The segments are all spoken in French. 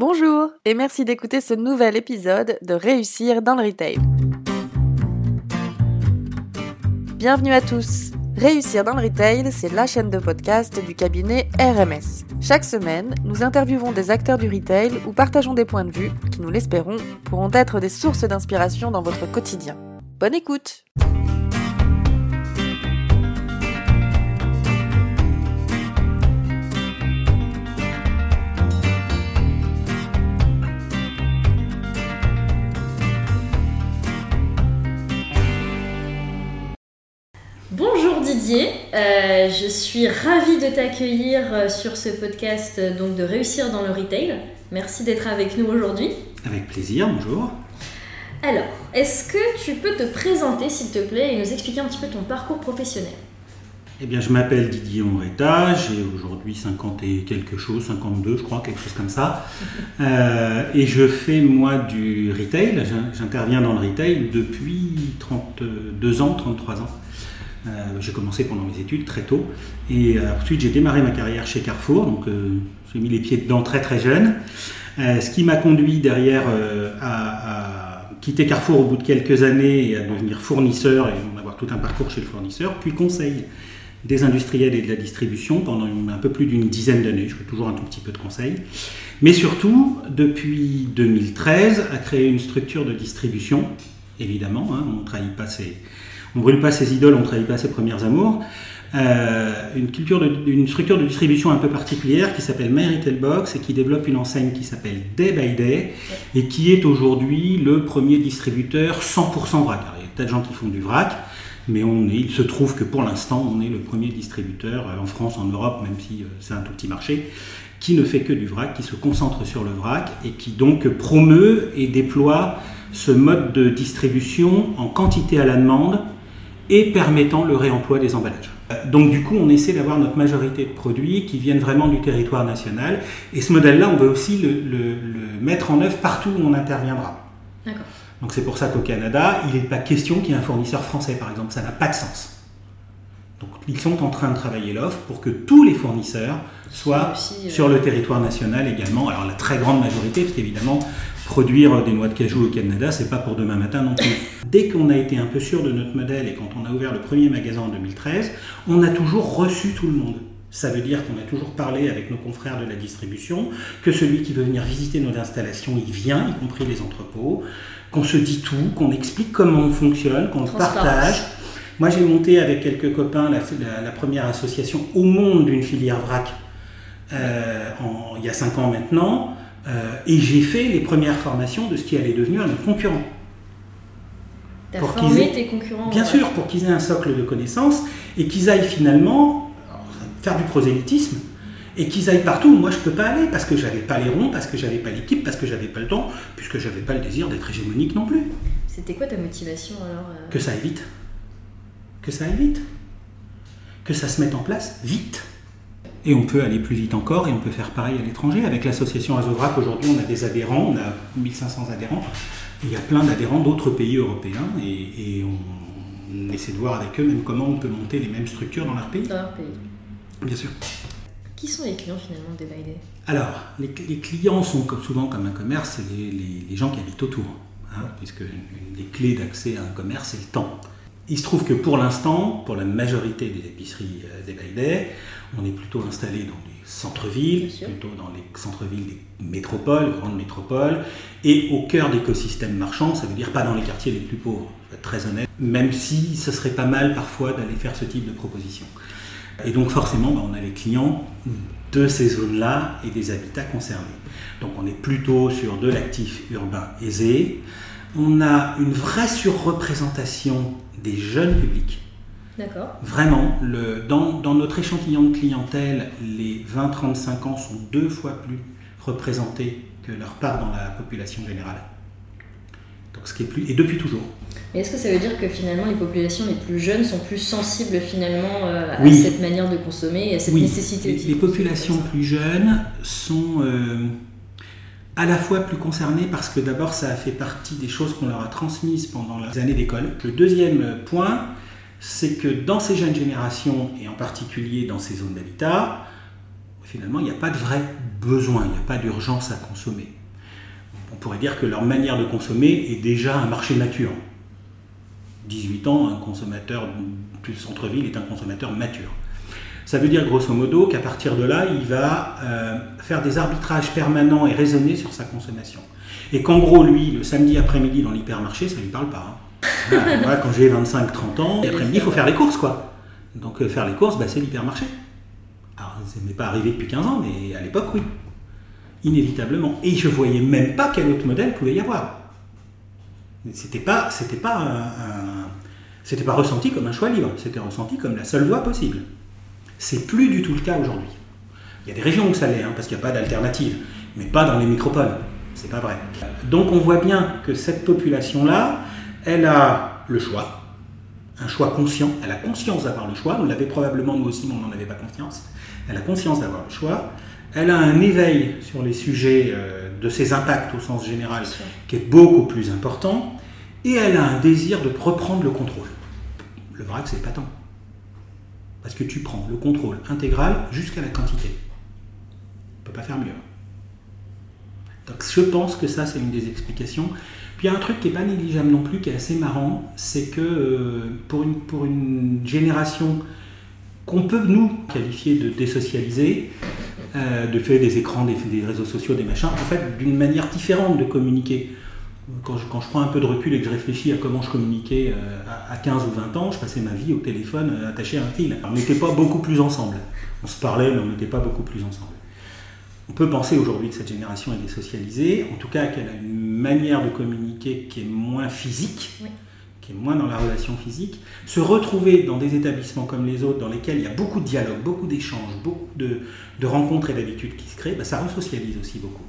Bonjour et merci d'écouter ce nouvel épisode de Réussir dans le Retail. Bienvenue à tous. Réussir dans le Retail, c'est la chaîne de podcast du cabinet RMS. Chaque semaine, nous interviewons des acteurs du retail ou partageons des points de vue qui, nous l'espérons, pourront être des sources d'inspiration dans votre quotidien. Bonne écoute Bonjour Didier, euh, je suis ravie de t'accueillir euh, sur ce podcast euh, donc de réussir dans le retail. Merci d'être avec nous aujourd'hui. Avec plaisir, bonjour. Alors, est-ce que tu peux te présenter s'il te plaît et nous expliquer un petit peu ton parcours professionnel? Eh bien, je m'appelle Didier Onreta, j'ai aujourd'hui 50 et quelque chose, 52 je crois, quelque chose comme ça. Euh, et je fais moi du retail, J'in- j'interviens dans le retail depuis 32 ans, 33 ans. Euh, j'ai commencé pendant mes études très tôt et euh, ensuite j'ai démarré ma carrière chez Carrefour, donc euh, j'ai mis les pieds dedans très très jeune. Ce qui m'a conduit derrière à, quitter Carrefour au bout de quelques années et à devenir fournisseur et avoir tout un parcours chez le fournisseur, puis conseil des industriels et de la distribution pendant un peu plus d'une dizaine d'années. Je fais toujours un tout petit peu de conseil. Mais surtout, depuis 2013, à créer une structure de distribution, évidemment. hein, on ne trahit pas ses, on brûle pas ses idoles, on trahit pas ses premières amours. Euh, une, structure de distribution un peu particulière qui s'appelle My Retail Box et qui développe une enseigne qui s'appelle Day by Day et qui est aujourd'hui le premier distributeur 100% vrac. Il y a des tas de gens qui font du vrac, mais on est, il se trouve que pour l'instant, on est le premier distributeur euh, en France, en Europe, même si euh, c'est un tout petit marché, qui ne fait que du vrac, qui se concentre sur le vrac et qui donc promeut et déploie ce mode de distribution en quantité à la demande et permettant le réemploi des emballages. Euh, Donc du coup, on essaie d'avoir notre majorité de produits qui viennent vraiment du territoire national. Et ce modèle-là, on veut aussi le, le- le mettre en œuvre partout où on interviendra. Donc c'est pour ça qu'au Canada, il n'est pas question qu'il y ait un fournisseur français, par exemple. Ça n'a pas de sens. Donc ils sont en train de travailler l'offre pour que tous les fournisseurs soient Aussi, euh, sur le territoire national également. Alors la très grande majorité, parce qu'évidemment, produire des noix de cajou au Canada, c'est pas pour demain matin non plus. Dès qu'on a été un peu sûr de notre modèle et quand on a ouvert le premier magasin en 2013, on a toujours reçu tout le monde. Ça veut dire qu'on a toujours parlé avec nos confrères de la distribution, que celui qui veut venir visiter nos installations, il vient, y compris les entrepôts, qu'on se dit tout, qu'on explique comment on fonctionne, qu'on partage. Moi, j'ai monté avec quelques copains la, la- la première association au monde d'une filière vrac euh, en- il y a 5 ans maintenant, euh, et j'ai fait les premières formations de ce qui allait devenir nos concurrents. T'as pour formé tes concurrents Bien sûr, pour qu'ils aient un socle de connaissances et qu'ils aillent finalement faire du prosélytisme et qu'ils aillent partout où moi je peux pas aller parce que j'avais pas les ronds, parce que j'avais pas l'équipe, parce que j'avais pas le temps, puisque j'avais pas le désir d'être hégémonique non plus. C'était quoi ta motivation alors euh? Que ça aille vite. Que ça aille vite. Que ça se mette en place vite. Et on peut aller plus vite encore et on peut faire pareil à l'étranger. Avec l'association Azovrac, aujourd'hui, on a des adhérents, on a 1500 adhérents. Il y a plein d'adhérents d'autres pays européens et, et on, on essaie de voir avec eux même comment on peut monter les mêmes structures dans leur pays. dans leur pays Bien sûr. Qui sont les clients finalement Day Day Alors, les, les clients sont comme, souvent comme un commerce, c'est les, les- les gens qui habitent autour. hein, puisque des clés d'accès à un commerce, c'est le temps. Il se trouve que pour l'instant, pour la majorité des épiceries euh, des on est plutôt installé dans les centres-villes, plutôt dans les centres-villes des métropoles, grandes métropoles, et au cœur d'écosystèmes marchands, ça veut dire pas dans les quartiers les plus pauvres, très honnête, même si ce serait pas mal parfois d'aller faire ce type de proposition. Et donc forcément, bah, on a les clients de ces zones-là et des habitats concernés. Donc on est plutôt sur de l'actif urbain aisé. On a une vraie surreprésentation des jeunes publics. D'accord. Vraiment, le, dans, dans notre échantillon de clientèle, les 20-35 ans sont deux fois plus représentés que leur part dans la population générale. Donc ce qui est plus et depuis toujours. Mais est-ce que ça veut dire que finalement les populations les plus jeunes sont plus sensibles finalement euh, à Oui. cette manière de consommer et à cette Oui, nécessité les, les populations plus jeunes sont euh, à la fois plus concernées parce que d'abord ça a fait partie des choses qu'on leur a transmises pendant les années d'école. Le deuxième point, c'est que dans ces jeunes générations et en particulier dans ces zones d'habitat, finalement, il n'y a pas de vrai besoin, il n'y a pas d'urgence à consommer. On pourrait dire que leur manière de consommer est déjà un marché mature. 18 ans, un consommateur du centre-ville est un consommateur mature. Ça veut dire grosso modo qu'à partir de là, il va euh, faire des arbitrages permanents et raisonnés sur sa consommation. Et qu'en gros, lui, le samedi après-midi dans l'hypermarché, ça ne lui parle pas. hein. Voilà, quand j'ai 25-30 ans, l'après-midi, il faut faire les courses, quoi. Donc euh, faire les courses, bah, c'est l'hypermarché. Alors, ça n'est pas arrivé depuis 15 ans, mais à l'époque, oui. Inévitablement. Et je voyais même pas quel autre modèle pouvait y avoir. C'était pas, pas ressenti comme un choix libre, c'était ressenti comme la seule voie possible. C'est plus du tout le cas aujourd'hui. Il y a des régions où ça l'est, hein, parce qu'il n'y a pas d'alternative, mais pas dans les métropoles. C'est pas vrai. Donc on voit bien que cette population-là, elle a le choix, un choix conscient, elle a conscience d'avoir le choix, on l'avait probablement nous aussi, mais on n'en avait pas confiance. Elle a conscience d'avoir le choix, elle a un éveil sur les sujets euh, de ses impacts au sens général qui est beaucoup plus important, et elle a un désir de reprendre le contrôle. Le vrac, c'est pas tant. Parce que tu prends le contrôle intégral jusqu'à la quantité. On peut pas faire mieux. Donc je pense que ça, c'est une des explications. Puis il y a un truc qui n'est pas négligeable non plus, qui est assez marrant, c'est que euh, pour, une, pour une génération qu'on peut, nous, qualifier de désocialisée, euh, de fait des écrans, des, réseaux sociaux, des machins, en fait, d'une manière différente de communiquer. Quand je, quand je prends un peu de recul et que je réfléchis à comment je communiquais euh, à, à 15 ou 20 ans, je passais ma vie au téléphone attaché à un fil. On n'était pas beaucoup plus ensemble. On se parlait, mais on n'était pas beaucoup plus ensemble. On peut penser aujourd'hui que cette génération est désocialisée, en tout cas qu'elle a une manière de communiquer qui est moins physique, Oui. qui est moins dans la relation physique. Se retrouver dans des établissements comme les autres, dans lesquels il y a beaucoup de dialogue, beaucoup d'échanges, beaucoup de, de rencontres et d'habitudes qui se créent, bah, ça resocialise aussi beaucoup.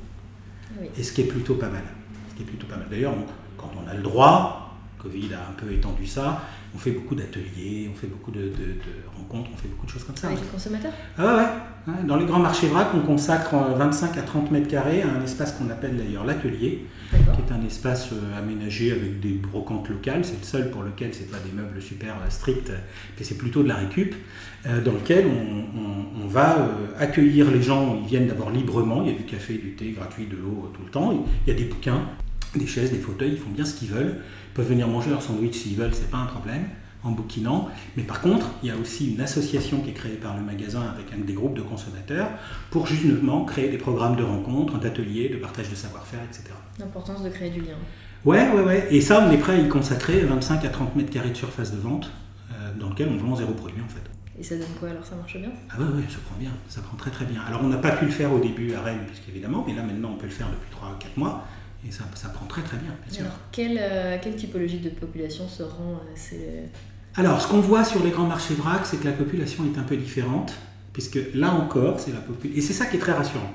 Oui. Et ce qui est plutôt pas mal. Ce qui est plutôt pas mal. D'ailleurs, quand on a le droit, Covid a un peu étendu ça, on fait beaucoup d'ateliers, on fait beaucoup de, de- de rencontres, on fait beaucoup de choses comme ça. Avec les consommateurs? Ah ouais. Dans les grands marchés vrac, on consacre euh, 25 à 30 mètres carrés à un espace qu'on appelle d'ailleurs l'atelier, qui est un espace euh, aménagé avec des brocantes locales. C'est le seul pour lequel c'est pas des meubles super euh, stricts, euh, mais c'est plutôt de la récup, euh, dans lequel on, on- on va euh, accueillir les gens. Ils viennent d'abord librement. Il y a du café, du thé gratuit, de l'eau euh, tout le temps. Il y a des bouquins, des chaises, des fauteuils. Ils font bien ce qu'ils veulent. Ils peuvent venir manger leur sandwich s'ils veulent, c'est pas un problème en bouquinant. Mais par contre, il y a aussi une association qui est créée par le magasin avec un des groupes de consommateurs pour justement créer des programmes de rencontres, d'ateliers, de partage de savoir-faire, etc. L'importance de créer du lien. Ouais, ouais, ouais. Et ça, on est prêt à y consacrer 25 à 30 mètres carrés de surface de vente, euh, dans lequel on vend zéro produit en fait. Et ça donne quoi alors Ça marche bien? Ah ouais, ouais, ça prend bien, ça prend très très bien. Alors on n'a pas pu le faire au début à Rennes, puisqu'évidemment, mais là maintenant on peut le faire depuis 3 à 4 mois, et ça, ça prend très très bien, bien sûr. Alors, quelle, euh, quelle typologie de population se rend ces... Alors, ce qu'on voit sur les grands marchés vrac, c'est que la population est un peu différente, puisque là encore, c'est la population. Et c'est ça qui est très rassurant.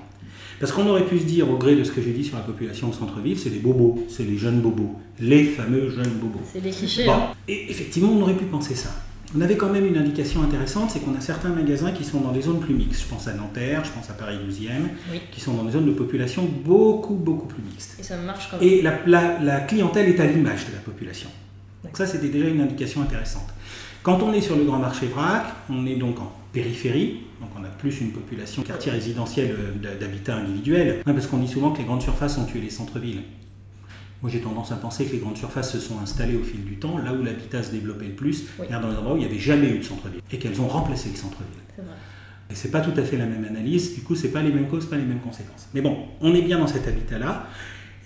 Parce qu'on aurait pu se dire, au gré de ce que j'ai dit sur la population au centre-ville, c'est les bobos, c'est les jeunes bobos, les fameux jeunes bobos. C'est les clichés. Bon, hein. et effectivement, on aurait pu penser ça. On avait quand même une indication intéressante, c'est qu'on a certains magasins qui sont dans des zones plus mixtes. Je pense à Nanterre, je pense à Paris 12e, Oui. qui sont dans des zones de population beaucoup, beaucoup plus mixtes. Et ça marche quand même. Et la, la- la clientèle est à l'image de la population. Donc ça, c'était déjà une indication intéressante. Quand on est sur le grand marché vrac, on est donc en périphérie, donc on a plus une population quartier résidentiel euh, d'habitat individuel, parce qu'on dit souvent que les grandes surfaces ont tué les centres-villes. Moi, j'ai tendance à penser que les grandes surfaces se sont installées au fil du temps, là où l'habitat se développait le plus, Oui. dans les endroits où il n'y avait jamais eu de centre-ville, et qu'elles ont remplacé le centre-ville. Et c'est pas tout à fait la même analyse, du coup, c'est pas les mêmes causes, pas les mêmes conséquences. Mais bon, on est bien dans cet habitat-là.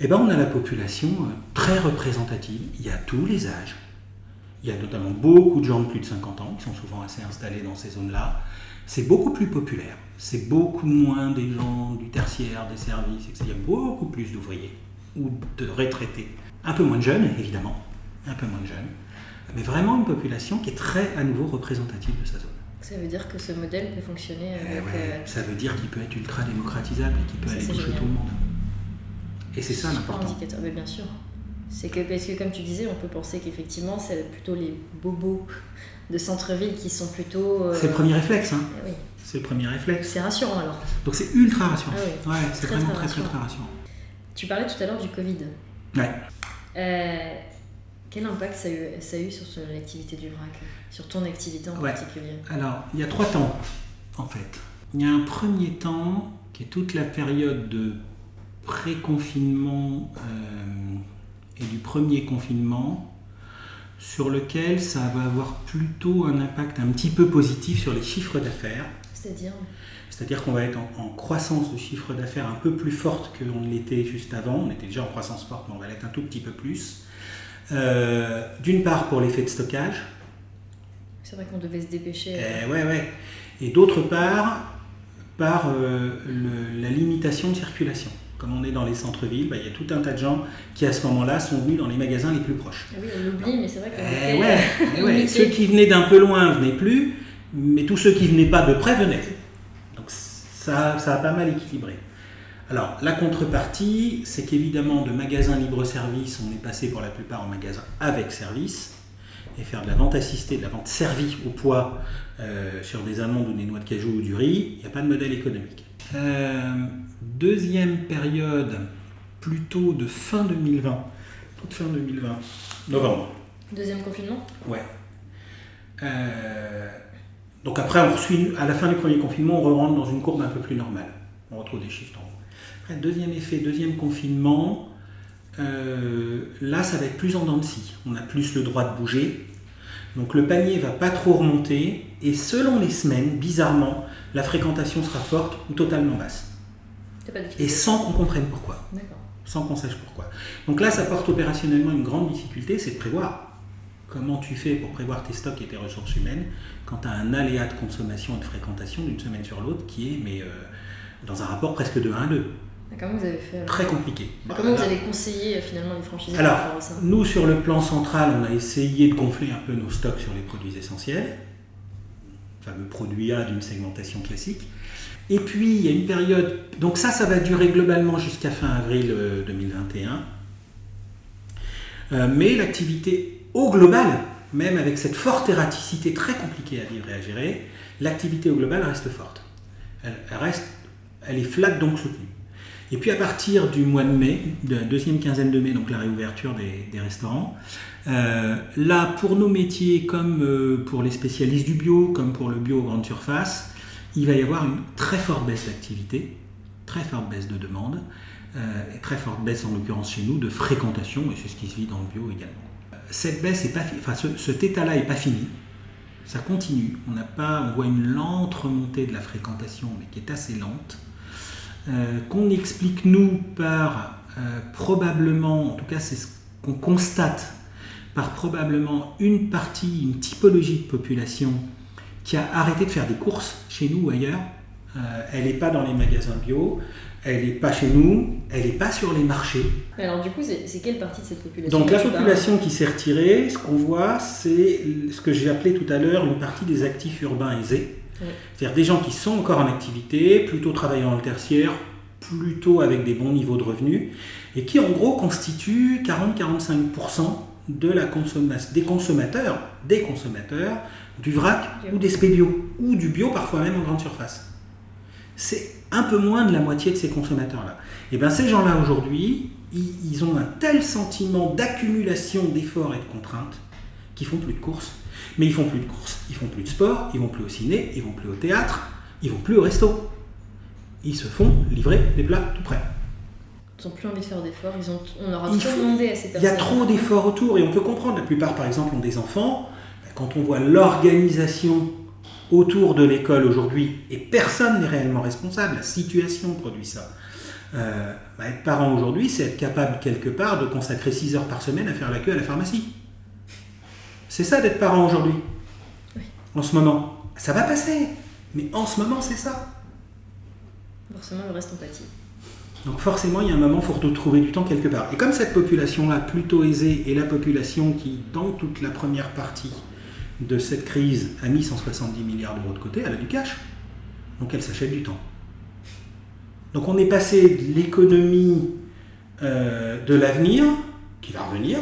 Et ben, on a la population euh, très représentative. Il y a tous les âges. Il y a notamment beaucoup de gens de plus de 50 ans qui sont souvent assez installés dans ces zones-là. C'est beaucoup plus populaire. C'est beaucoup moins des gens du tertiaire, des services, etc. Il y a beaucoup plus d'ouvriers ou de retraités. Un peu moins de jeunes, évidemment. Un peu moins de jeunes. Mais vraiment une population qui est très, à nouveau, représentative de sa zone. Ça veut dire que ce modèle peut fonctionner Eh avec... ouais, euh, Ça veut dire qu'il peut être ultra démocratisable et qu'il peut Ça, aller toucher tout le monde. Et c'est ça l'important. indicateur. Mais bien sûr. C'est que, parce que comme tu disais, on peut penser qu'effectivement, c'est plutôt les bobos de centre-ville qui sont plutôt... euh, C'est le premier réflexe, hein. eh oui. C'est le premier réflexe. C'est rassurant alors. Donc c'est ultra rassurant. Ah oui. Ouais, c'est vraiment très très, très, très rassurant. Tu parlais tout à l'heure du Covid. Ouais. Euh, quel impact ça a eu, ça a eu sur l'activité du vrac Sur ton activité en Ouais. particulier? Alors, il y a trois temps, en fait. il y a un premier temps qui est toute la période de pré-confinement euh, et du premier confinement, sur lequel ça va avoir plutôt un impact un petit peu positif sur les chiffres d'affaires. C'est-à-dire? C'est-à-dire qu'on va être en, croissance de chiffre d'affaires un peu plus forte qu'on l'était juste avant. On était déjà en croissance forte, mais on va l'être un tout petit peu plus. Euh, d'une part pour l'effet de stockage. C'est vrai qu'on devait se dépêcher. Eh ouais, ouais. Et d'autre part, par euh, la limitation de circulation. Comme on est dans les centres-villes, bah, il y a tout un tas de gens qui à ce moment-là sont venus dans les magasins les plus proches. Ah oui, on l'oublie, mais c'est vrai que. Eh ouais, eh ouais. Ceux qui venaient d'un peu loin venaient plus, mais tous ceux qui venaient pas de près venaient. Ça, ça a pas mal équilibré. Alors, la contrepartie, c'est qu'évidemment, de magasins libre-service, on est passé pour la plupart en magasin avec service et faire de la vente assistée, de la vente servie au poids euh, sur des amandes ou des noix de cajou ou du riz, il n'y a pas de modèle économique. Euh, deuxième période, plutôt de fin 2020, toute fin 2020, novembre. Deuxième confinement? Ouais. Euh, donc après, on suit, à la fin du premier confinement, on rentre dans une courbe un peu plus normale. On retrouve des chiffres en haut. Après, deuxième effet, deuxième confinement, là, ça va être plus en dents de scie. On a plus le droit de bouger. Donc le panier va pas trop remonter et selon les semaines, bizarrement, la fréquentation sera forte ou totalement basse. Et sans qu'on comprenne pourquoi. Sans qu'on sache pourquoi. Donc là, ça porte opérationnellement une grande difficulté, c'est de prévoir. Comment tu fais pour prévoir tes stocks et tes ressources humaines quand tu as un aléa de consommation et de fréquentation d'une semaine sur l'autre qui est mais, euh, dans un rapport presque de 1 à 2 Comment vous avez fait Très compliqué. Comment vous avez conseillé euh, finalement les franchisés Alors, nous sur le plan central, on a essayé de gonfler un peu nos stocks sur les produits essentiels, fameux produit A d'une segmentation classique. Et puis il y a une période, donc ça, ça va durer globalement jusqu'à fin avril 2021. Euh, euh, mais l'activité au global, même avec cette forte erraticité très compliquée à vivre et à gérer, l'activité au global reste forte. Elle, reste, elle est flat donc soutenue. Et puis à partir du mois de mai, de la deuxième quinzaine de mai, donc la réouverture des, restaurants, euh, là pour nos métiers, comme euh, pour les spécialistes du bio, comme pour le bio grande surface, il va y avoir une très forte baisse d'activité, très forte baisse de demande, euh, et très forte baisse en l'occurrence chez nous de fréquentation, et c'est ce qui se vit dans le bio également. Cette baisse pas, enfin ce, cet état-là n'est pas fini, ça continue. On n'a pas, on voit une lente remontée de la fréquentation, mais qui est assez lente. Euh, qu'on explique nous par euh, probablement, en tout cas c'est ce qu'on constate, par probablement une partie, une typologie de population qui a arrêté de faire des courses chez nous ou ailleurs. Euh, elle n'est pas dans les magasins bio, elle n'est pas chez nous, elle n'est pas sur les marchés. alors du coup, c'est quelle partie de cette population Donc la population qui s'est retirée, ce qu'on voit, c'est ce que j'ai appelé tout à l'heure une partie des actifs urbains aisés. C'est-à-dire des gens qui sont encore en activité, plutôt travaillant dans le tertiaire, plutôt avec des bons niveaux de revenus, et qui en gros constituent 40-45% de la consommation, des consommateurs, des consommateurs du vrac ou des spédios, ou du bio parfois même en grande surface. C'est un peu moins de la moitié de ces consommateurs-là. Et bien ces gens-là aujourd'hui, ils ont un tel sentiment d'accumulation d'efforts et de contraintes qu'ils font plus de courses mais ils font plus de courses, ils font plus de sport, ils vont plus au ciné, ils vont plus au théâtre, ils vont plus au resto. Ils se font livrer des plats tout prêts. Ils n'ont plus envie de faire d'efforts, ils ont, on aura trop demandé à ces personnes. Il y a trop d'efforts autour et on peut comprendre. La plupart, par exemple, ont des enfants. Quand on voit l'organisation autour de l'école aujourd'hui, et personne n'est réellement responsable, la situation produit ça. Euh, bah, être parent aujourd'hui, c'est être capable quelque part de consacrer 6 heures par semaine à faire la queue à la pharmacie. C'est ça d'être parent aujourd'hui. En ce moment. Ça va passer. Mais en ce moment, c'est ça. Forcément, le reste empathie. Donc forcément, il y a un moment, il faut trouver du temps quelque part. Et comme cette population-là, plutôt aisée, est la population qui, dans toute la première partie de cette crise, a mis 170 milliards d'euros de côté, elle a du cash. Donc elle s'achète du temps. Donc on est passé de l'économie euh, de l'avenir, qui va revenir,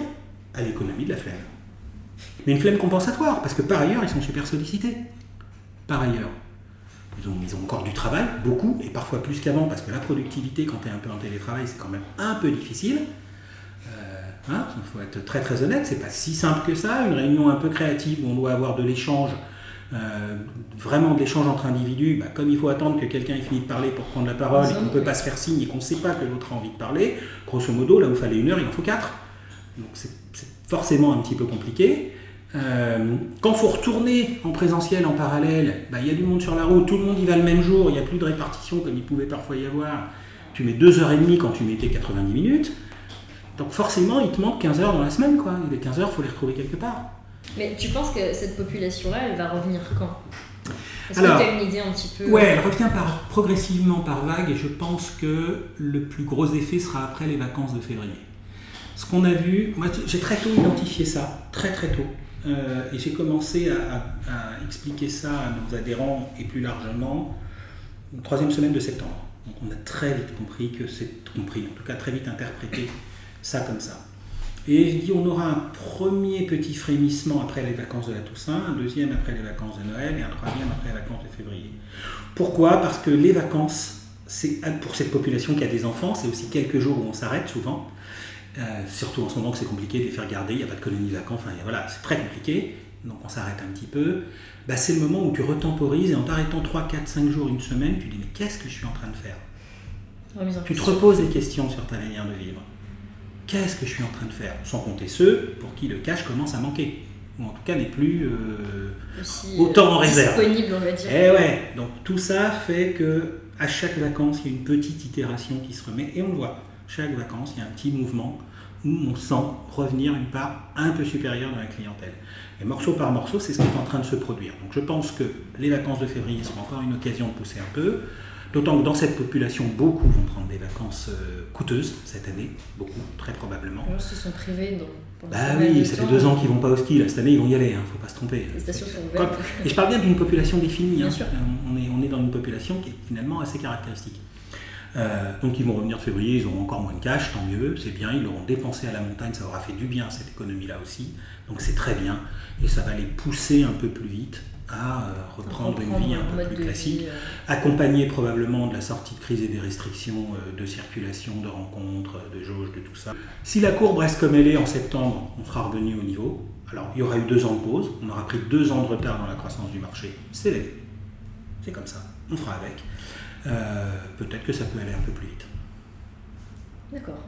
à l'économie de la flemme mais une flemme compensatoire, parce que par ailleurs, ils sont super sollicités. Par ailleurs. Ils ont, ils ont encore du travail, beaucoup, et parfois plus qu'avant, parce que la productivité, quand tu es un peu en télétravail, c'est quand même un peu difficile. Hein, il faut être très très honnête, c'est pas si simple que ça. Une réunion un peu créative où on doit avoir de l'échange, euh, vraiment de l'échange entre individus, bah, comme il faut attendre que quelqu'un ait fini de parler pour prendre la parole et qu'on ne peut pas se faire signe et qu'on ne sait pas que l'autre a envie de parler, grosso modo, là où il fallait une heure, il en faut quatre. Donc c'est forcément un petit peu compliqué. Euh, quand il faut retourner en présentiel, en parallèle, bah, il y a du monde sur la route, tout le monde y va le même jour, il n'y a plus de répartition comme il pouvait parfois y avoir. Tu mets 2h30 quand tu mettais 90 minutes. Donc forcément, il te manque 15 heures dans la semaine. Quoi. Et les 15 heures, il faut les retrouver quelque part. Mais tu penses que cette population-là, elle va revenir quand? Est-ce que tu as une idée un petit peu? Ouais, elle revient par, progressivement par vague et je pense que le plus gros effet sera après les vacances de février. Ce qu'on a vu, moi j'ai très tôt identifié ça, très très tôt. Euh, et j'ai commencé à, expliquer ça à nos adhérents et plus largement la troisième semaine de septembre. Donc on a très vite compris que c'est compris, en tout cas très vite interprété ça comme ça. Et je dis on aura un premier petit frémissement après les vacances de la Toussaint, un deuxième après les vacances de Noël et un troisième après les vacances de février. Pourquoi? Parce que les vacances, c'est pour cette population qui a des enfants, c'est aussi quelques jours où on s'arrête souvent. Euh, surtout en ce moment que c'est compliqué de les faire garder, il n'y a pas de colonie vacances, enfin voilà, c'est très compliqué, donc on s'arrête un petit peu. Bah, c'est le moment où tu retemporises et en t'arrêtant 3, 4, 5 jours, une semaine, tu dis mais qu'est-ce que je suis en train de faire? Tu te reposes des questions sur ta manière de vivre. Qu'est-ce que je suis en train de faire? Sans compter ceux pour qui le cash commence à manquer, ou en tout cas n'est plus euh, autant en réserve. Disponible, on va dire. Et eh ouais, donc tout ça fait que à chaque vacances, il y a une petite itération qui se remet, et on le voit. Chaque vacances, il y a un petit mouvement où on sent revenir une part un peu supérieure dans la clientèle. Et morceau par morceau, c'est ce qui est en train de se produire. Donc je pense que les vacances de février seront encore une occasion de pousser un peu. D'autant que dans cette population, beaucoup vont prendre des vacances euh, coûteuses cette année, beaucoup, très probablement. Ils se sont privés dans. Bah oui, ça fait deux ans qu'ils vont pas au ski. Là, cette année, ils vont y aller, il hein, ne faut pas se tromper. Les stations sont ouvertes. Et je parle bien d'une population définie. Hein. On, est, on est dans une population qui est finalement assez caractéristique. Euh, donc ils vont revenir février, ils auront encore moins de cash, tant mieux, c'est bien, ils l'auront dépensé à la montagne, ça aura fait du bien cette économie-là aussi, donc c'est très bien, et ça va les pousser un peu plus vite à euh, reprendre, une vie un peu plus classique, euh. accompagné probablement de la sortie de crise et des restrictions de circulation, de rencontres, de jauges, de tout ça. Si la courbe reste comme elle est en septembre, on sera revenu au niveau. Alors il y aura eu deux ans de pause, on aura pris deux ans de retard dans la croissance du marché, c'est c'est comme ça, on fera avec. Euh, peut-être que ça peut aller un peu plus vite. D'accord.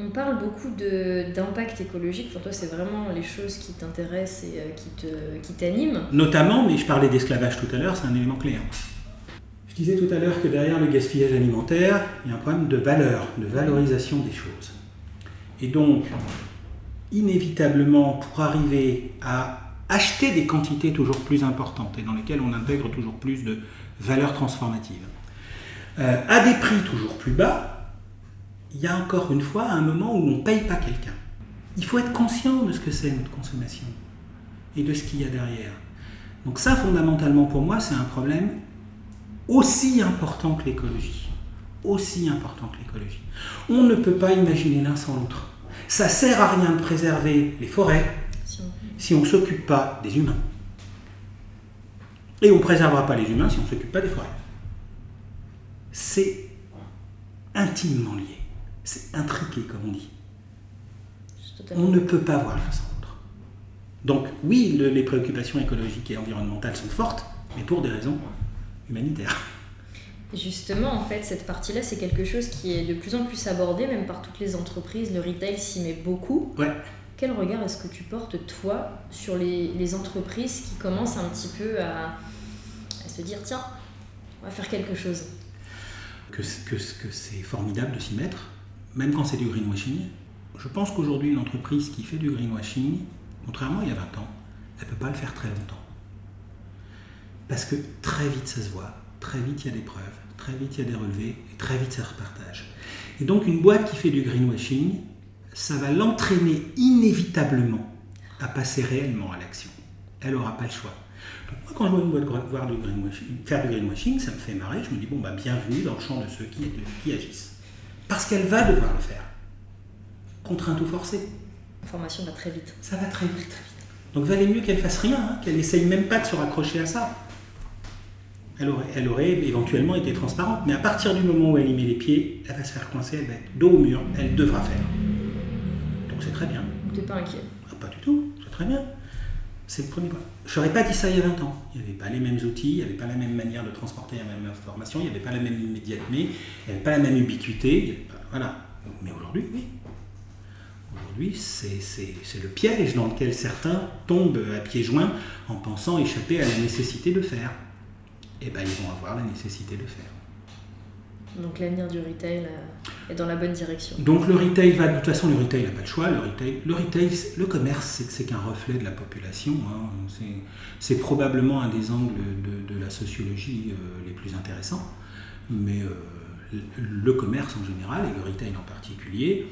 On parle beaucoup d'impact écologique. Pour toi, c'est vraiment les choses qui t'intéressent et euh, qui, t'animent. Notamment, mais je parlais d'esclavage tout à l'heure, c'est un élément clé. Hein. Je disais tout à l'heure que derrière le gaspillage alimentaire, il y a un problème de valeur, de valorisation des choses. Et donc, inévitablement, pour arriver à acheter des quantités toujours plus importantes et dans lesquelles on intègre toujours plus de valeurs transformatives. Euh, à des prix toujours plus bas, il y a encore une fois un moment où on ne paye pas quelqu'un. Il faut être conscient de ce que c'est notre consommation et de ce qu'il y a derrière. Donc ça, fondamentalement pour moi, c'est un problème aussi important que l'écologie. Aussi important que l'écologie. On ne peut pas imaginer l'un sans l'autre. Ça sert à rien de préserver les forêts, si on ne s'occupe pas des humains. Et on ne préservera pas les humains si on ne s'occupe pas des forêts. C'est intimement lié. C'est intriqué, comme on dit. On ne peut pas voir sans l'autre. Donc oui, les préoccupations écologiques et environnementales sont fortes, mais pour des raisons humanitaires. Justement, en fait, cette partie-là, c'est quelque chose qui est de plus en plus abordé, même par toutes les entreprises. Le retail s'y met beaucoup. Ouais. Quel regard est-ce que tu portes, toi, sur les, entreprises qui commencent un petit peu à, se dire tiens, on va faire quelque chose? Que, que, que c'est formidable de s'y mettre, même quand c'est du greenwashing. Je pense qu'aujourd'hui, une entreprise qui fait du greenwashing, contrairement à il y a 20 ans, elle ne peut pas le faire très longtemps. Parce que très vite ça se voit, très vite il y a des preuves, très vite il y a des relevés, et très vite ça se partage. Et donc une boîte qui fait du greenwashing, ça va l'entraîner inévitablement à passer réellement à l'action. Elle n'aura pas le choix. Donc moi, quand je vois du faire du greenwashing, ça me fait marrer. Je me dis, bon, bah, bienvenue dans le champ de ceux qui agissent. Parce qu'elle va devoir le faire. Contrainte ou forcée. L'information va très vite. Ça va très vite. Très vite. Donc valait mieux qu'elle fasse rien, hein, qu'elle essaye même pas de se raccrocher à ça. Elle aurait, elle aurait, éventuellement été transparente. Mais à partir du moment où elle y met les pieds, elle va se faire coincer, elle va être dos au mur, elle devra faire c'est très bien. T'es pas inquiet pas du tout, c'est très bien. C'est le premier point. Je n'aurais pas dit ça il y a 20 ans. Il n'y avait pas les mêmes outils, il n'y avait pas la même manière de transporter la même information, il n'y avait pas la même immédiateté, il n'y avait pas la même ubiquité. Voilà. Mais aujourd'hui, oui. Aujourd'hui, c'est le piège dans lequel certains tombent à pieds joints en pensant échapper à la nécessité de faire. Et eh bien, ils vont avoir la nécessité de faire. Donc l'avenir du retail euh, est dans la bonne direction. Donc le retail va, de toute façon, le retail n'a pas le choix. Le retail, le, retail, le commerce, c'est qu'un reflet de la population. Hein. C'est probablement un des angles de, la sociologie euh, les plus intéressants. Mais euh, le commerce en général, et le retail en particulier,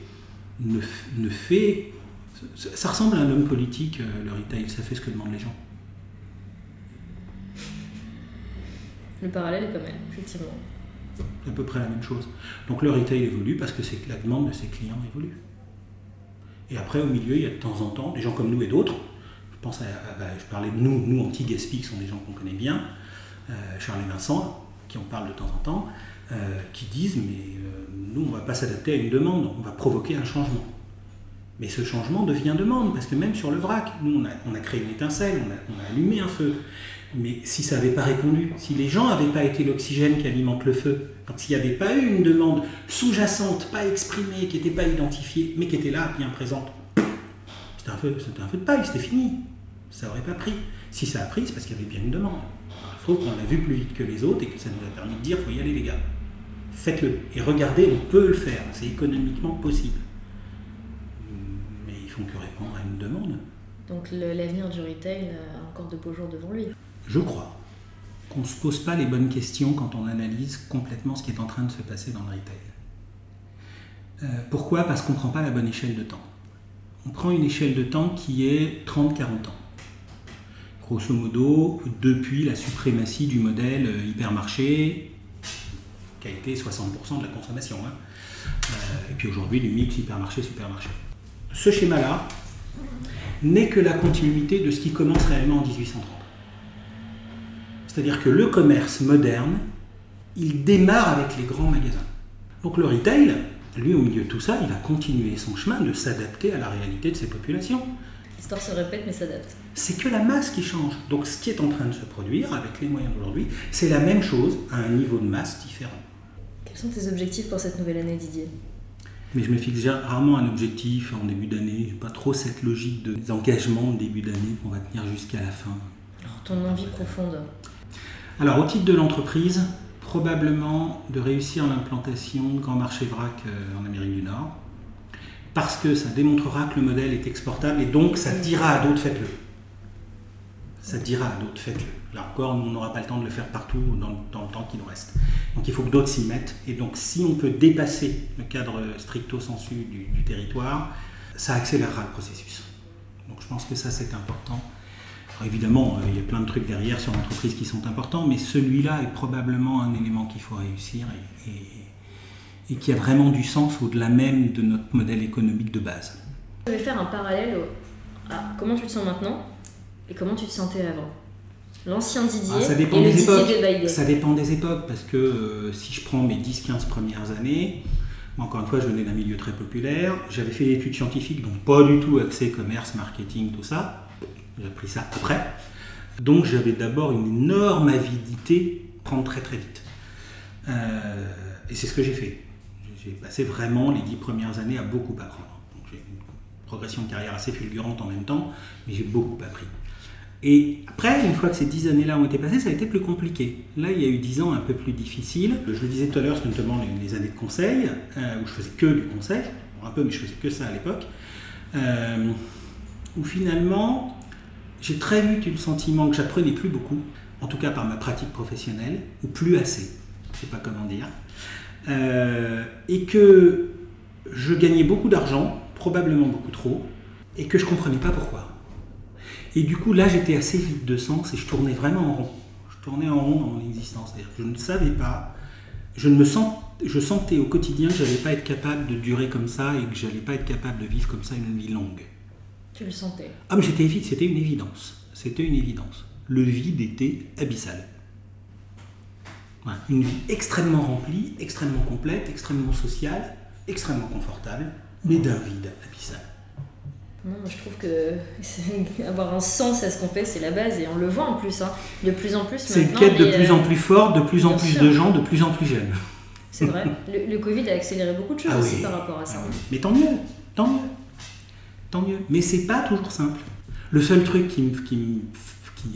ne, ne fait... Ça ressemble à un homme politique, le retail, ça fait ce que demandent les gens. Le parallèle est pas mal, effectivement à peu près la même chose. Donc le retail évolue parce que la demande de ses clients évolue. Et après, au milieu, il y a de temps en temps des gens comme nous et d'autres. Je pense à, bah, je parlais de nous, nous anti-gaspi, qui sont des gens qu'on connaît bien, euh, Charles et Vincent, qui en parlent de temps en temps, euh, qui disent mais euh, nous, on ne va pas s'adapter à une demande, on va provoquer un changement. Mais ce changement devient demande, parce que même sur le vrac, nous, on a, créé une étincelle, on a allumé un feu. Mais si ça n'avait pas répondu, si les gens n'avaient pas été l'oxygène qui alimente le feu, s'il n'y avait pas eu une demande sous-jacente, pas exprimée, qui n'était pas identifiée, mais qui était là, bien présente, c'était un, feu, un feu de paille, c'était fini. Ça n'aurait pas pris. Si ça a pris, c'est parce qu'il y avait bien une demande. il faut qu'on l'a vu plus vite que les autres et que ça nous a permis de dire, faut y aller les gars. Faites-le. Et regardez, on peut le faire. C'est économiquement possible. Mais il faut que répondre à une demande. Donc l'avenir du retail a encore de beaux jours devant lui je crois, qu'on ne se pose pas les bonnes questions quand on analyse complètement ce qui est en train de se passer dans le retail. Euh, pourquoi? Parce qu'on ne prend pas la bonne échelle de temps. On prend une échelle de temps qui est 30-40 ans. Grosso modo, depuis la suprématie du modèle hypermarché, qui a été 60% de la consommation, hein. euh, et puis aujourd'hui du mix hypermarché-supermarché. Ce schéma-là n'est que la continuité de ce qui commence réellement en 1830. C'est-à-dire que le commerce moderne, il démarre avec les grands magasins. Donc le retail, lui, au milieu de tout ça, il va continuer son chemin de s'adapter à la réalité de ses populations. L'histoire se répète mais s'adapte. C'est que la masse qui change. Donc ce qui est en train de se produire avec les moyens d'aujourd'hui, c'est la même chose à un niveau de masse différent. Quels sont tes objectifs pour cette nouvelle année, Didier? Mais je me fixe rarement un objectif en début d'année. Pas trop cette logique de engagement de début d'année qu'on va tenir jusqu'à la fin. Alors, ton envie profonde alors, au titre de l'entreprise, probablement de réussir l'implantation de grands marchés vrac euh, en Amérique du Nord, parce que ça démontrera que le modèle est exportable et donc ça dira à d'autres faites-le. Ça dira à d'autres faites-le. Là encore, on n'aura pas le temps de le faire partout dans, le temps qui nous reste. Donc il faut que d'autres s'y mettent. Et donc si on peut dépasser le cadre stricto sensu du territoire, ça accélérera le processus. Donc je pense que ça c'est important évidemment, euh, il y a plein de trucs derrière sur l'entreprise qui sont importants, mais celui-là est probablement un élément qu'il faut réussir et, qui a vraiment du sens au-delà même de notre modèle économique de base. Je vais faire un parallèle à comment tu te sens maintenant et comment tu te sentais avant. L'ancien Didier ah, ça dépend et le des époques. Ça dépend des époques, parce que euh, si je prends mes 10-15 premières années, encore une fois, je venais d'un milieu très populaire, j'avais fait des études scientifiques, donc pas du tout accès commerce, marketing, tout ça. J'ai appris ça après. Donc j'avais d'abord une énorme avidité prendre très très vite. Euh, et c'est ce que j'ai fait. J'ai passé vraiment les dix premières années à beaucoup apprendre. j'ai une progression de carrière assez fulgurante en même temps, mais j'ai beaucoup appris. Et après, une fois que ces dix années-là ont été passées, ça a été plus compliqué. Là, il y a eu dix ans un peu plus difficiles. Je le disais tout à l'heure, c'est notamment les, années de conseil, euh, où je faisais que du conseil, un peu, mais je faisais que ça à l'époque, euh, où finalement, j'ai très vite eu le sentiment que j'apprenais plus beaucoup, en tout cas par ma pratique professionnelle, ou plus assez, je ne sais pas comment dire, euh, et que je gagnais beaucoup d'argent, probablement beaucoup trop, et que je ne comprenais pas pourquoi. Et du coup, là, j'étais assez vite de sens et je tournais vraiment en rond. Je tournais en rond dans mon existence. Je ne savais pas, je, ne me je sentais au quotidien que je n'allais pas être capable de durer comme ça et que je n'allais pas être capable de vivre comme ça une vie longue. Tu le sentais Ah, mais c'était une évidence. C'était une évidence. Le vide était abyssal. Une vie extrêmement remplie, extrêmement complète, extrêmement sociale, extrêmement confortable, mais d'un vide abyssal. Non, moi je trouve que avoir un sens à ce qu'on fait, c'est la base et on le voit en plus. Hein. De plus en plus C'est une quête de plus euh, en plus forte, de plus en plus sûr. de gens, de plus en plus jeunes. C'est vrai. Le, le Covid a accéléré beaucoup de choses Ah aussi par rapport à ça. Ah oui. Mais tant mieux, tant mieux, tant mieux. Mais c'est pas toujours simple. Le seul truc qui,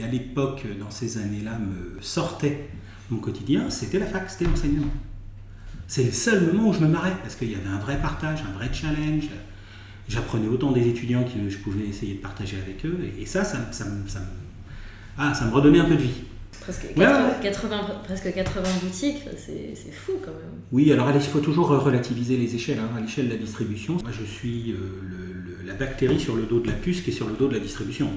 à l'époque, dans ces années-là, me sortait mon quotidien, c'était la fac, c'était l'enseignement. C'est le seul moment où je me marrais, parce qu'il y avait un vrai partage, un vrai challenge. J'apprenais autant des étudiants que je pouvais essayer de partager avec eux, et, ça, ah, ça me redonnait un peu de vie. Presque, Ouais, 80, ouais. 80 presque 80 boutiques, c'est fou quand même. Oui, alors il faut toujours relativiser les échelles. hein. À l'échelle de la distribution, moi je suis euh, le- le- la bactérie sur le dos de la puce qui est sur le dos de la distribution.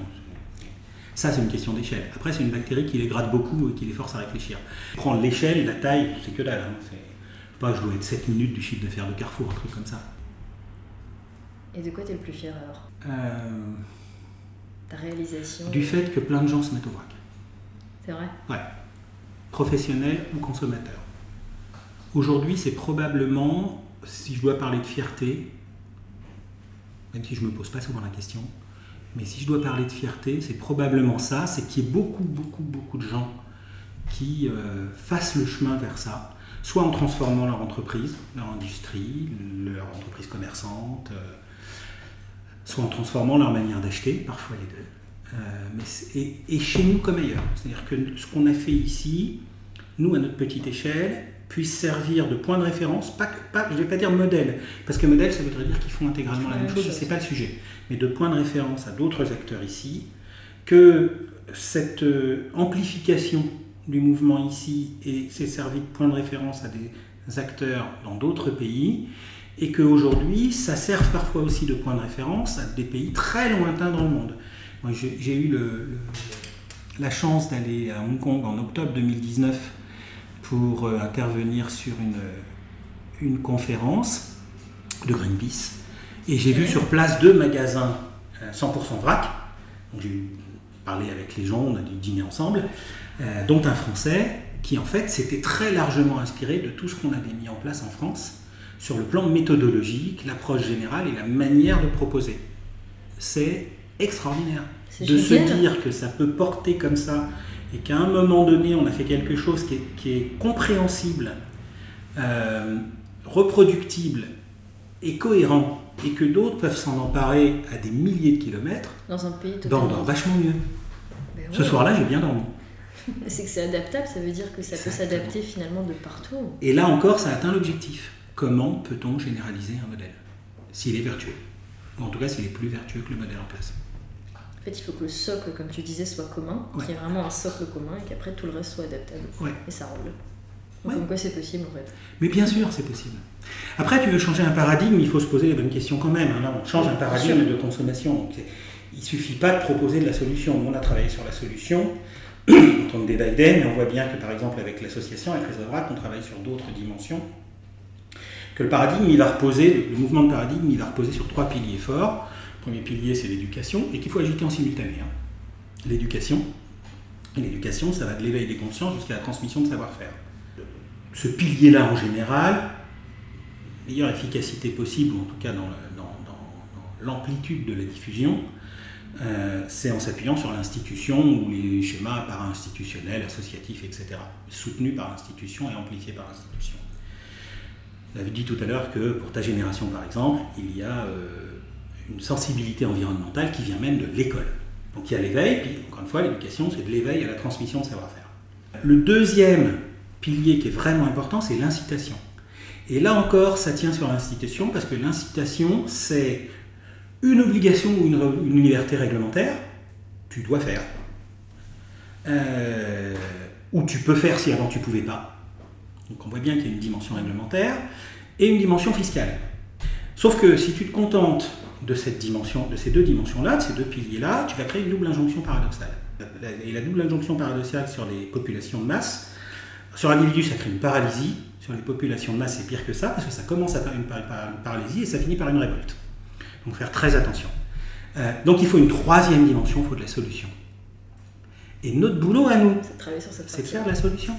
Ça, c'est une question d'échelle. Après, c'est une bactérie qui les gratte beaucoup et qui les force à réfléchir. Prendre l'échelle, la taille, c'est que dalle. hein. C'est pas, je dois être 7 minutes du chiffre d'affaires de Carrefour, un truc comme ça. Et de quoi t'es le plus fier alors? Euh, Ta réalisation du fait que plein de gens se mettent au vrac. C'est vrai? Ouais. Professionnels ou consommateurs. Aujourd'hui, c'est probablement, si je dois parler de fierté, même si je ne me pose pas souvent la question, mais si je dois parler de fierté, c'est probablement ça, c'est qu'il y ait beaucoup, beaucoup, beaucoup de gens qui euh, fassent le chemin vers ça, soit en transformant leur entreprise, leur industrie, leur entreprise commerçante, euh, soit en transformant leur manière d'acheter, parfois les deux. Euh, mais et chez nous comme ailleurs. C'est-à-dire que ce qu'on a fait ici, nous à notre petite échelle, puisse servir de point de référence, pas, pas, je ne vais pas dire modèle, parce que modèle ça voudrait dire qu'ils font intégralement la même chose, chose. c'est pas le sujet, mais de point de référence à d'autres acteurs ici, que cette euh, amplification du mouvement ici et s'est servi de point de référence à des acteurs dans d'autres pays, et qu'aujourd'hui, ça serve parfois aussi de point de référence à des pays très lointains dans le monde. Moi, j'ai j'ai eu le- le- la chance d'aller à Hong Kong en octobre 2019 pour euh, intervenir sur une, une conférence de Greenpeace. Et j'ai vu sur place deux magasins euh, 100% vrac. Donc, J'ai parlé avec les gens, on a dû dîner ensemble, euh, dont un Français qui en fait s'était très largement inspiré de tout ce qu'on avait mis en place en France sur le plan méthodologique, l'approche générale et la manière de proposer. C'est extraordinaire de se dire que ça peut porter comme ça et qu'à un moment donné on a fait quelque chose qui est, qui est compréhensible, euh, reproductible et cohérent et que d'autres peuvent s'en emparer à des milliers de kilomètres, Dans un pays dans, totalement. dans vachement mieux. Ben Ce soir-là j'ai bien dormi. C'est que c'est adaptable, ça veut dire que ça peut s'adapter finalement de partout. Et là encore ça atteint l'objectif. Comment peut-on généraliser un modèle? S'il est vertueux. Ou en tout cas s'il est plus vertueux que le modèle en place. En fait, il faut que le socle, comme tu disais, soit commun, Ouais. qu'il y ait vraiment un socle commun et qu'après tout le reste soit adaptable. Ouais. Et ça roule. Donc, Ouais. Comme quoi c'est possible en fait. Mais bien sûr, c'est possible. Après, tu veux changer un paradigme, il faut se poser les bonnes questions quand même. hein. Là, on change un paradigme de consommation. Il ne suffit pas de proposer de la solution. Nous, on a travaillé sur la solution en tant que débat idem, mais on voit bien que, par exemple, avec l'association, avec les Vrac, on travaille sur d'autres dimensions. Que le paradigme, il va reposer, le mouvement de paradigme, il va reposer sur trois piliers forts. Premier pilier, c'est l'éducation, et qu'il faut agiter en simultané. hein. L'éducation. L'éducation, ça va de l'éveil des consciences jusqu'à la transmission de savoir-faire ce pilier-là en général, meilleure efficacité possible, ou en tout cas dans l'amplitude de la diffusion, euh, c'est en s'appuyant sur l'institution ou les schémas para-institutionnels, associatifs, etc., soutenus par l'institution et amplifiés par l'institution. On avait dit tout à l'heure que pour ta génération, par exemple, il y a euh, une sensibilité environnementale qui vient même de l'école. Donc il y a l'éveil, puis encore une fois, l'éducation, c'est de l'éveil à la transmission de savoir-faire. Le deuxième pilier qui est vraiment important, c'est l'incitation. Et là encore, ça tient sur l'incitation, parce que l'incitation, c'est une obligation ou une, une liberté réglementaire, tu dois faire. Euh, ou tu peux faire si avant tu pouvais pas. Donc on voit bien qu'il y a une dimension réglementaire et une dimension fiscale. Sauf que si tu te contentes de cette dimension, de ces deux dimensions-là, de ces deux piliers-là, tu vas créer une double injonction paradoxale. Et la double injonction paradoxale sur les populations de masse, sur l'individu, ça crée une paralysie. Sur les populations de masse, c'est pire que ça, parce que ça commence à faire une, par- une paralysie et ça finit par une révolte. Donc faire très attention. Euh, donc il faut une troisième dimension, il faut de la solution. Et notre boulot à nous, C'est de faire de la solution.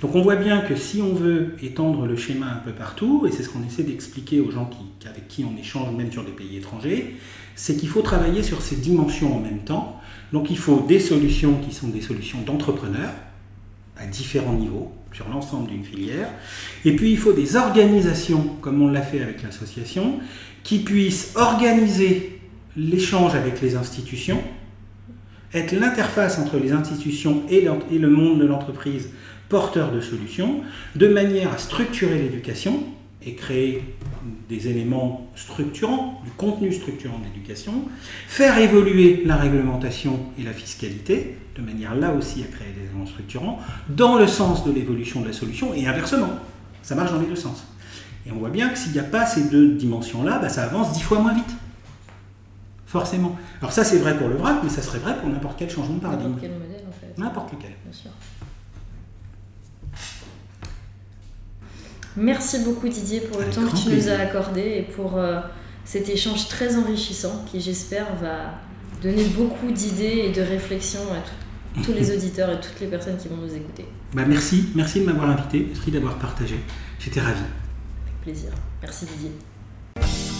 Donc on voit bien que si on veut étendre le schéma un peu partout, et c'est ce qu'on essaie d'expliquer aux gens avec qui on échange même sur des pays étrangers, c'est qu'il faut travailler sur ces dimensions en même temps. Donc il faut des solutions qui sont des solutions d'entrepreneurs à différents niveaux sur l'ensemble d'une filière. Et puis il faut des organisations, comme on l'a fait avec l'association, qui puissent organiser l'échange avec les institutions, être l'interface entre les institutions et le monde de l'entreprise porteur de solutions, de manière à structurer l'éducation et créer des éléments structurants, du contenu structurant de l'éducation, faire évoluer la réglementation et la fiscalité, de manière là aussi à créer des éléments structurants, dans le sens de l'évolution de la solution et inversement. Ça marche dans les deux sens. Et on voit bien que s'il n'y a pas ces deux dimensions-là, bah, ça avance dix fois moins vite. Forcément. Alors ça c'est vrai pour le vrac, mais ça serait vrai pour n'importe quel changement de paradigme. N'importe quel modèle en fait. N'importe lequel. Bien sûr. Merci beaucoup Didier pour le Avec temps que tu nous as accordé et pour euh, cet échange très enrichissant qui j'espère va donner beaucoup d'idées et de réflexions à tout- tous les auditeurs et toutes les personnes qui vont nous écouter. Bah, merci, merci de m'avoir invité, merci d'avoir partagé. J'étais ravi. Avec plaisir. Merci Didier.